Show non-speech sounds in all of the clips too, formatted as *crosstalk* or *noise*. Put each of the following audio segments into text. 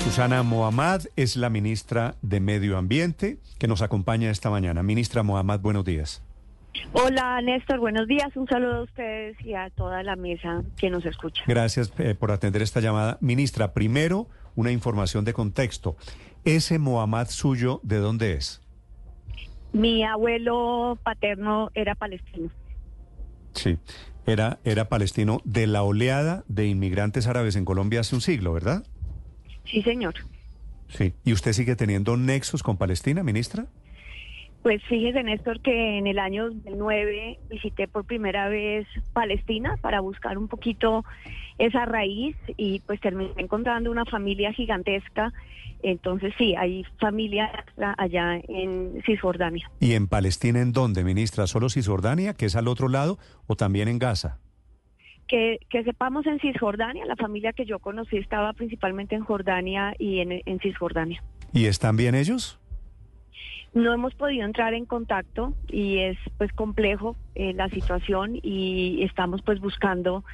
Susana Mohammad es la ministra de Medio Ambiente que nos acompaña esta mañana. Ministra Mohammad, buenos días. Hola Néstor, buenos días. Un saludo a ustedes y a toda la mesa que nos escucha. Gracias eh, por atender esta llamada. Ministra, primero una información de contexto. ¿Ese Mohammad suyo de dónde es? Mi abuelo paterno era palestino. Sí, era, era palestino de la oleada de inmigrantes árabes en Colombia hace un siglo, ¿verdad? Sí, señor. Sí. ¿Y usted sigue teniendo nexos con Palestina, ministra? Pues fíjese, Néstor, que en el año 2009 visité por primera vez Palestina para buscar un poquito esa raíz y pues terminé encontrando una familia gigantesca. Entonces sí, hay familia allá en Cisjordania. ¿Y en Palestina en dónde, ministra? ¿Solo Cisjordania, que es al otro lado, o también en Gaza? Que, que sepamos en Cisjordania, la familia que yo conocí estaba principalmente en Jordania y en, en Cisjordania. ¿Y están bien ellos? No hemos podido entrar en contacto y es pues complejo eh, la situación y estamos pues buscando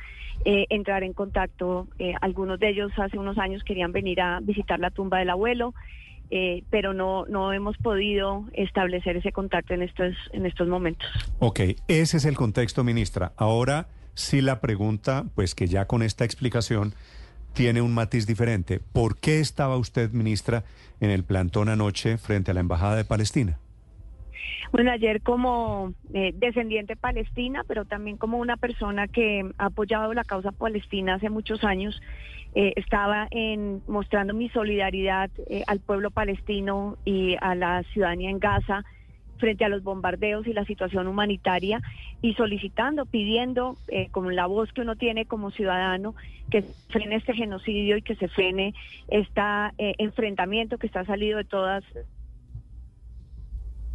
eh, entrar en contacto. Eh, algunos de ellos hace unos años querían venir a visitar la tumba del abuelo, pero no, no hemos podido establecer ese contacto en estos, en estos momentos. Ok, ese es el contexto, ministra. Ahora sí la pregunta, pues que ya con esta explicación tiene un matiz diferente. ¿Por qué estaba usted, ministra, en el plantón anoche frente a la Embajada de Palestina? Bueno, ayer como eh, descendiente palestina, pero también como una persona que ha apoyado la causa palestina hace muchos años, eh, estaba en, mostrando mi solidaridad eh, al pueblo palestino y a la ciudadanía en Gaza frente a los bombardeos y la situación humanitaria y solicitando, pidiendo, eh, con la voz que uno tiene como ciudadano, que se frene este genocidio y que se frene este enfrentamiento que está salido de todas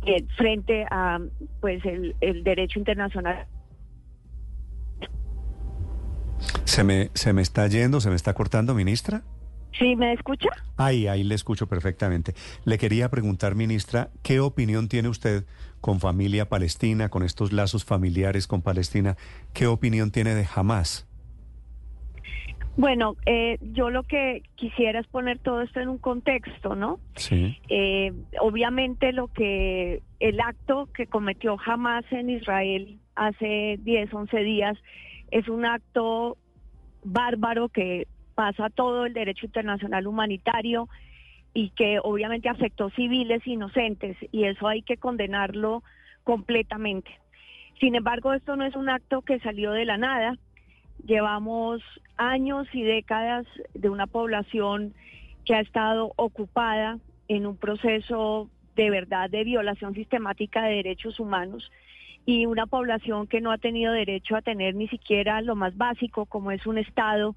eh, frente a pues el, el derecho internacional. Se me, se me está yendo, se me está cortando, ministra. ¿Sí me escucha? Ahí, ahí le escucho perfectamente. Le quería preguntar, ministra, ¿qué opinión tiene usted con familia palestina, con estos lazos familiares con Palestina? ¿Qué opinión tiene de Hamas? Bueno, eh, yo lo que quisiera es poner todo esto en un contexto, ¿no? Sí. Eh, obviamente lo que el acto que cometió Hamas en Israel hace 10, 11 días es un acto bárbaro que pasa todo el derecho internacional humanitario y que obviamente afectó civiles inocentes y eso hay que condenarlo completamente. Sin embargo, esto no es un acto que salió de la nada. Llevamos años y décadas de una población que ha estado ocupada en un proceso de verdad de violación sistemática de derechos humanos y una población que no ha tenido derecho a tener ni siquiera lo más básico como es un Estado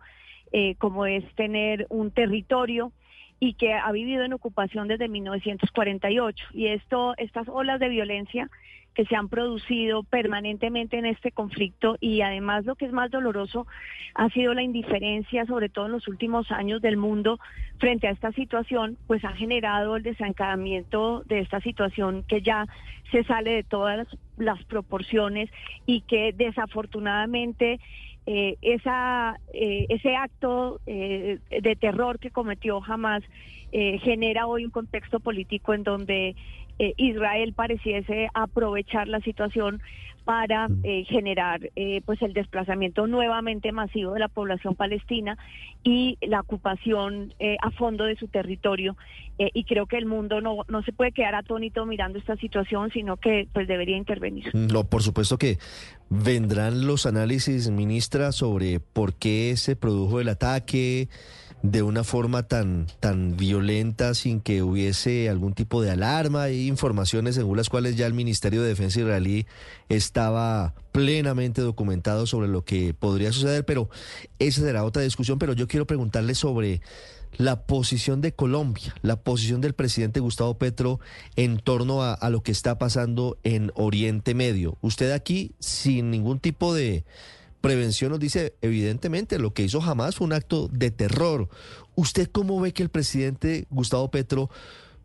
eh, como es tener un territorio y que ha vivido en ocupación desde 1948. Y esto, estas olas de violencia que se han producido permanentemente en este conflicto y además lo que es más doloroso ha sido la indiferencia, sobre todo en los últimos años del mundo frente a esta situación, pues ha generado el desencadenamiento de esta situación que ya se sale de todas las proporciones y que desafortunadamente eh, esa, eh, ese acto eh, de terror que cometió Hamas genera hoy un contexto político en donde Israel pareciese aprovechar la situación para mm. generar pues el desplazamiento nuevamente masivo de la población palestina y la ocupación a fondo de su territorio y creo que el mundo no, no se puede quedar atónito mirando esta situación sino que pues debería intervenir. No, por supuesto que vendrán los análisis, ministra, sobre por qué se produjo el ataque de una forma tan, tan violenta sin que hubiese algún tipo de alarma. Hay informaciones según las cuales ya el Ministerio de Defensa israelí estaba plenamente documentado sobre lo que podría suceder, pero esa será otra discusión. Pero yo quiero preguntarle sobre la posición de Colombia, la posición del presidente Gustavo Petro en torno a, lo que está pasando en Oriente Medio. Usted aquí, sin ningún tipo de prevención, nos dice, evidentemente, lo que hizo jamás fue un acto de terror. ¿Usted cómo ve que el presidente Gustavo Petro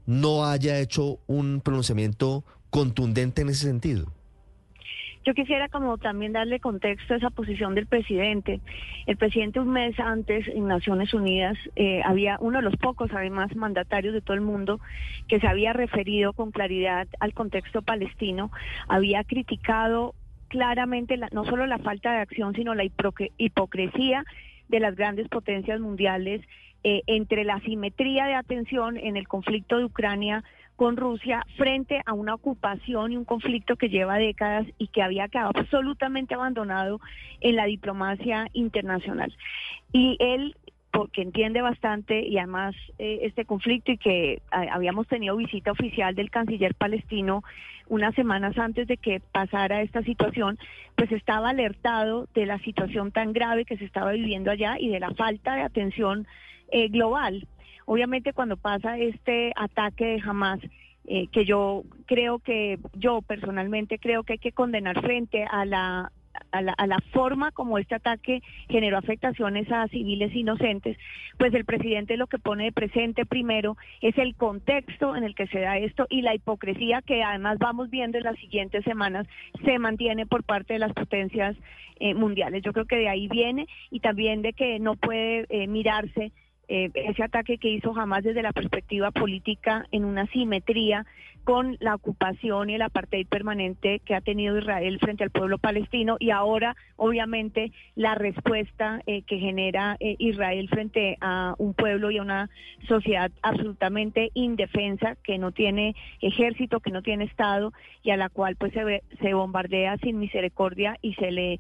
no haya hecho un pronunciamiento contundente en ese sentido? Yo quisiera como también darle contexto a esa posición del presidente. El presidente un mes antes en Naciones Unidas eh, había uno de los pocos además mandatarios de todo el mundo que se había referido con claridad al contexto palestino, había criticado claramente no solo la falta de acción, sino la hipocresía de las grandes potencias mundiales eh, entre la simetría de atención en el conflicto de Ucrania con Rusia frente a una ocupación y un conflicto que lleva décadas y que había quedado absolutamente abandonado en la diplomacia internacional. Y él porque entiende bastante y además eh, este conflicto y que habíamos tenido visita oficial del canciller palestino unas semanas antes de que pasara esta situación, pues estaba alertado de la situación tan grave que se estaba viviendo allá y de la falta de atención eh, global. Obviamente cuando pasa este ataque de Hamas, eh, que yo creo que, yo personalmente creo que hay que condenar frente a la a la, a la, forma como este ataque generó afectaciones a civiles inocentes, pues el presidente lo que pone de presente primero es el contexto en el que se da esto y la hipocresía que además vamos viendo en las siguientes semanas se mantiene por parte de las potencias eh, mundiales. Yo creo que de ahí viene y también de que no puede eh, mirarse eh, ese ataque que hizo jamás desde la perspectiva política en una simetría con la ocupación y el apartheid permanente que ha tenido Israel frente al pueblo palestino y ahora obviamente la respuesta eh, que genera eh, Israel frente a un pueblo y a una sociedad absolutamente indefensa que no tiene ejército, que no tiene Estado y a la cual pues se, se bombardea sin misericordia y se le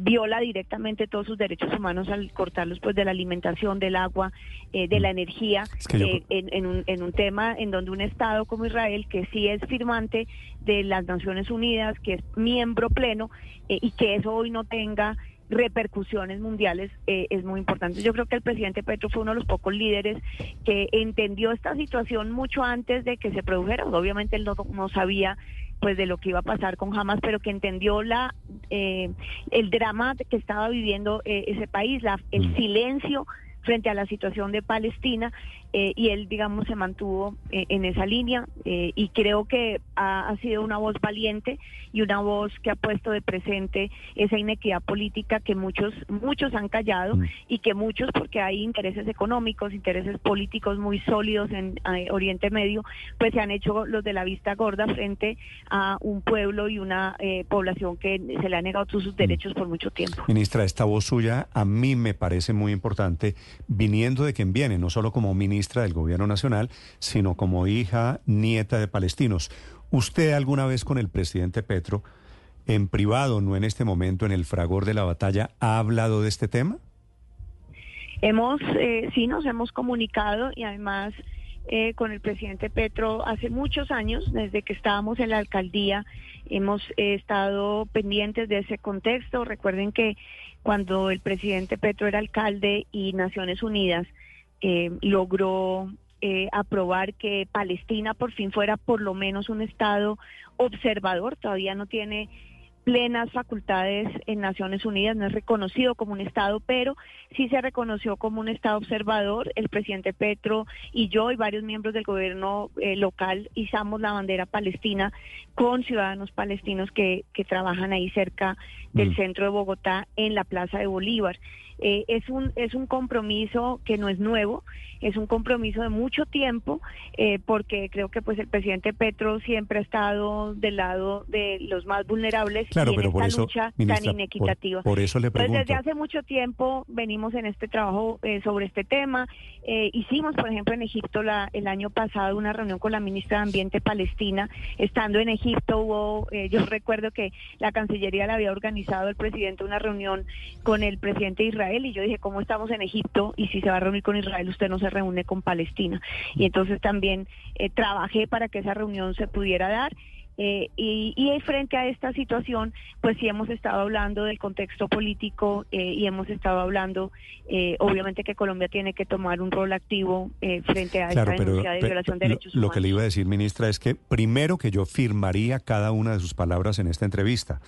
viola directamente todos sus derechos humanos al cortarlos pues de la alimentación, del agua, eh, de la energía eh, en, un, en un tema en donde un Estado como Israel, que sí es firmante de las Naciones Unidas, que es miembro pleno, eh, y que eso hoy no tenga repercusiones mundiales es muy importante. Yo creo que el presidente Petro fue uno de los pocos líderes que entendió esta situación mucho antes de que se produjera. Obviamente él no, no sabía pues de lo que iba a pasar con Hamas, pero que entendió la el drama que estaba viviendo ese país, la, el mm. silencio frente a la situación de Palestina eh, y él, digamos, se mantuvo eh, en esa línea eh, y creo que ha, sido una voz valiente y una voz que ha puesto de presente esa inequidad política que muchos muchos han callado mm. y que muchos, porque hay intereses económicos, intereses políticos muy sólidos en Oriente Medio, pues se han hecho los de la vista gorda frente a un pueblo y una población que se le ha negado sus mm. derechos por mucho tiempo. Ministra, esta voz suya a mí me parece muy importante viniendo de quien viene, no solo como ministra del Gobierno Nacional, sino como hija, nieta de palestinos. ¿Usted alguna vez con el presidente Petro, en privado, no en este momento, en el fragor de la batalla, ha hablado de este tema? Hemos, eh, sí, nos hemos comunicado y además eh, con el presidente Petro hace muchos años, desde que estábamos en la alcaldía, hemos eh, estado pendientes de ese contexto. Recuerden que cuando el presidente Petro era alcalde y Naciones Unidas eh, logró eh, aprobar que Palestina por fin fuera por lo menos un Estado observador, todavía no tiene plenas facultades en Naciones Unidas, no es reconocido como un Estado, pero sí se reconoció como un Estado observador. El presidente Petro y yo y varios miembros del gobierno eh, local izamos la bandera palestina con ciudadanos palestinos que, que trabajan ahí cerca del mm. centro de Bogotá en la Plaza de Bolívar. Eh, es, un, es un compromiso que no es nuevo, es un compromiso de mucho tiempo, eh, porque creo que pues el presidente Petro siempre ha estado del lado de los más vulnerables claro, y en esta lucha tan inequitativa. Por, eso le pregunto. desde hace mucho tiempo venimos en este trabajo eh, sobre este tema. hicimos, por ejemplo, en Egipto la, el año pasado una reunión con la ministra de Ambiente palestina. Estando en Egipto hubo, yo *laughs* recuerdo que la Cancillería le había organizado el presidente una reunión con el presidente de Israel y yo dije, ¿cómo estamos en Egipto? Y si se va a reunir con Israel, usted no se reúne con Palestina. Y entonces también eh, trabajé para que esa reunión se pudiera dar. Eh, y, y, frente a esta situación, pues sí hemos estado hablando del contexto político eh, y hemos estado hablando, obviamente que Colombia tiene que tomar un rol activo frente a esta denuncia de violación de derechos humanos. Lo que le iba a decir, ministra, es que primero que yo firmaría cada una de sus palabras en esta entrevista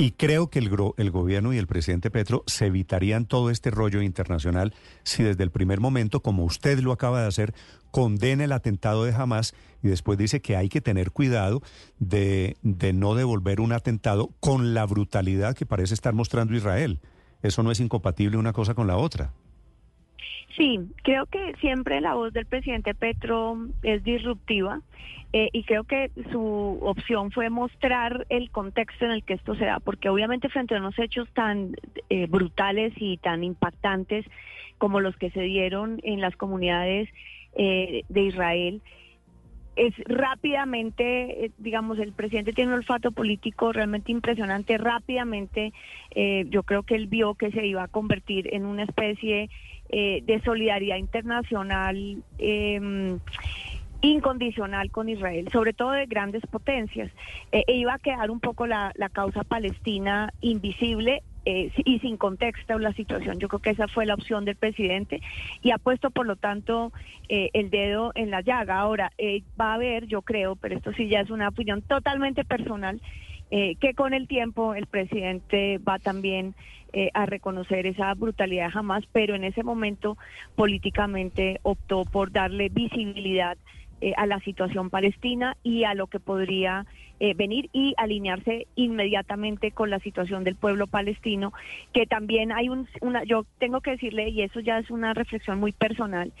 Y creo que el, el gobierno y el presidente Petro se evitarían todo este rollo internacional si desde el primer momento, como usted lo acaba de hacer, condena el atentado de Hamas y después dice que hay que tener cuidado de, de no devolver un atentado con la brutalidad que parece estar mostrando Israel. Eso no es incompatible una cosa con la otra. Sí, creo que siempre la voz del presidente Petro es disruptiva eh, y creo que su opción fue mostrar el contexto en el que esto se da, porque obviamente frente a unos hechos tan eh, brutales y tan impactantes como los que se dieron en las comunidades eh, de Israel, es rápidamente, digamos, el presidente tiene un olfato político realmente impresionante, rápidamente yo creo que él vio que se iba a convertir en una especie eh, de solidaridad internacional em, incondicional con Israel, sobre todo de grandes potencias. Eh, e iba a quedar un poco la, causa palestina invisible eh, y sin contexto la situación. Yo creo que esa fue la opción del presidente y ha puesto, por lo tanto, el dedo en la llaga. Ahora, va a haber, yo creo, pero esto sí ya es una opinión totalmente personal, eh, que con el tiempo el presidente va también eh, a reconocer esa brutalidad jamás, pero en ese momento políticamente optó por darle visibilidad eh, a la situación palestina y a lo que podría venir y alinearse inmediatamente con la situación del pueblo palestino, que también hay un, una, yo tengo que decirle, y eso ya es una reflexión muy personal,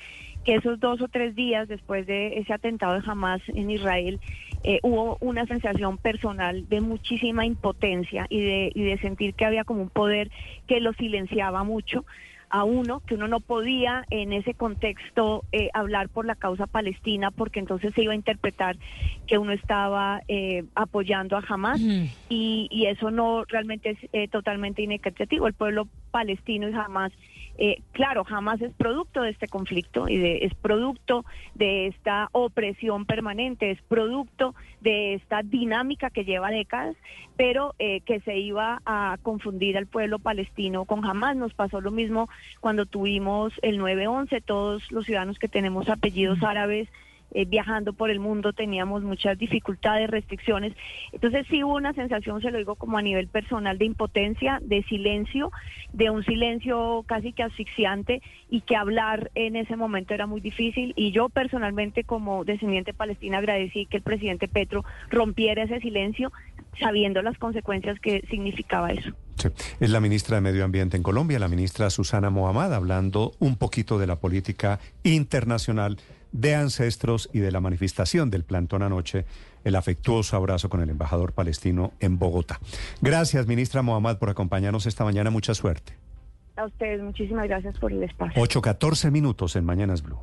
que esos dos o tres días después de ese atentado de Hamas en Israel, eh, hubo una sensación personal de muchísima impotencia y de, y de sentir que había como un poder que lo silenciaba mucho a uno, que uno no podía en ese contexto eh, hablar por la causa palestina porque entonces se iba a interpretar que uno estaba eh, apoyando a Hamas y, y, eso no realmente es eh, totalmente inequitativo. El pueblo palestino y Hamas eh, claro, jamás es producto de este conflicto y de, es producto de esta opresión permanente, es producto de esta dinámica que lleva décadas, pero eh, que se iba a confundir al pueblo palestino con jamás. Nos pasó lo mismo cuando tuvimos el 9-11, todos los ciudadanos que tenemos apellidos árabes eh, viajando por el mundo teníamos muchas dificultades, restricciones. Entonces sí hubo una sensación, se lo digo como a nivel personal, de impotencia, de silencio, de un silencio casi que asfixiante y que hablar en ese momento era muy difícil. Y yo personalmente como descendiente palestina agradecí que el presidente Petro rompiera ese silencio sabiendo las consecuencias que significaba eso. Es la ministra de Medio Ambiente en Colombia, la ministra Susana Mohamed, hablando un poquito de la política internacional de ancestros y de la manifestación del plantón anoche, el afectuoso abrazo con el embajador palestino en Bogotá. Gracias, ministra Mohamed, por acompañarnos esta mañana. Mucha suerte. A ustedes, muchísimas gracias por el espacio. 8.14 minutos en Mañanas Blue.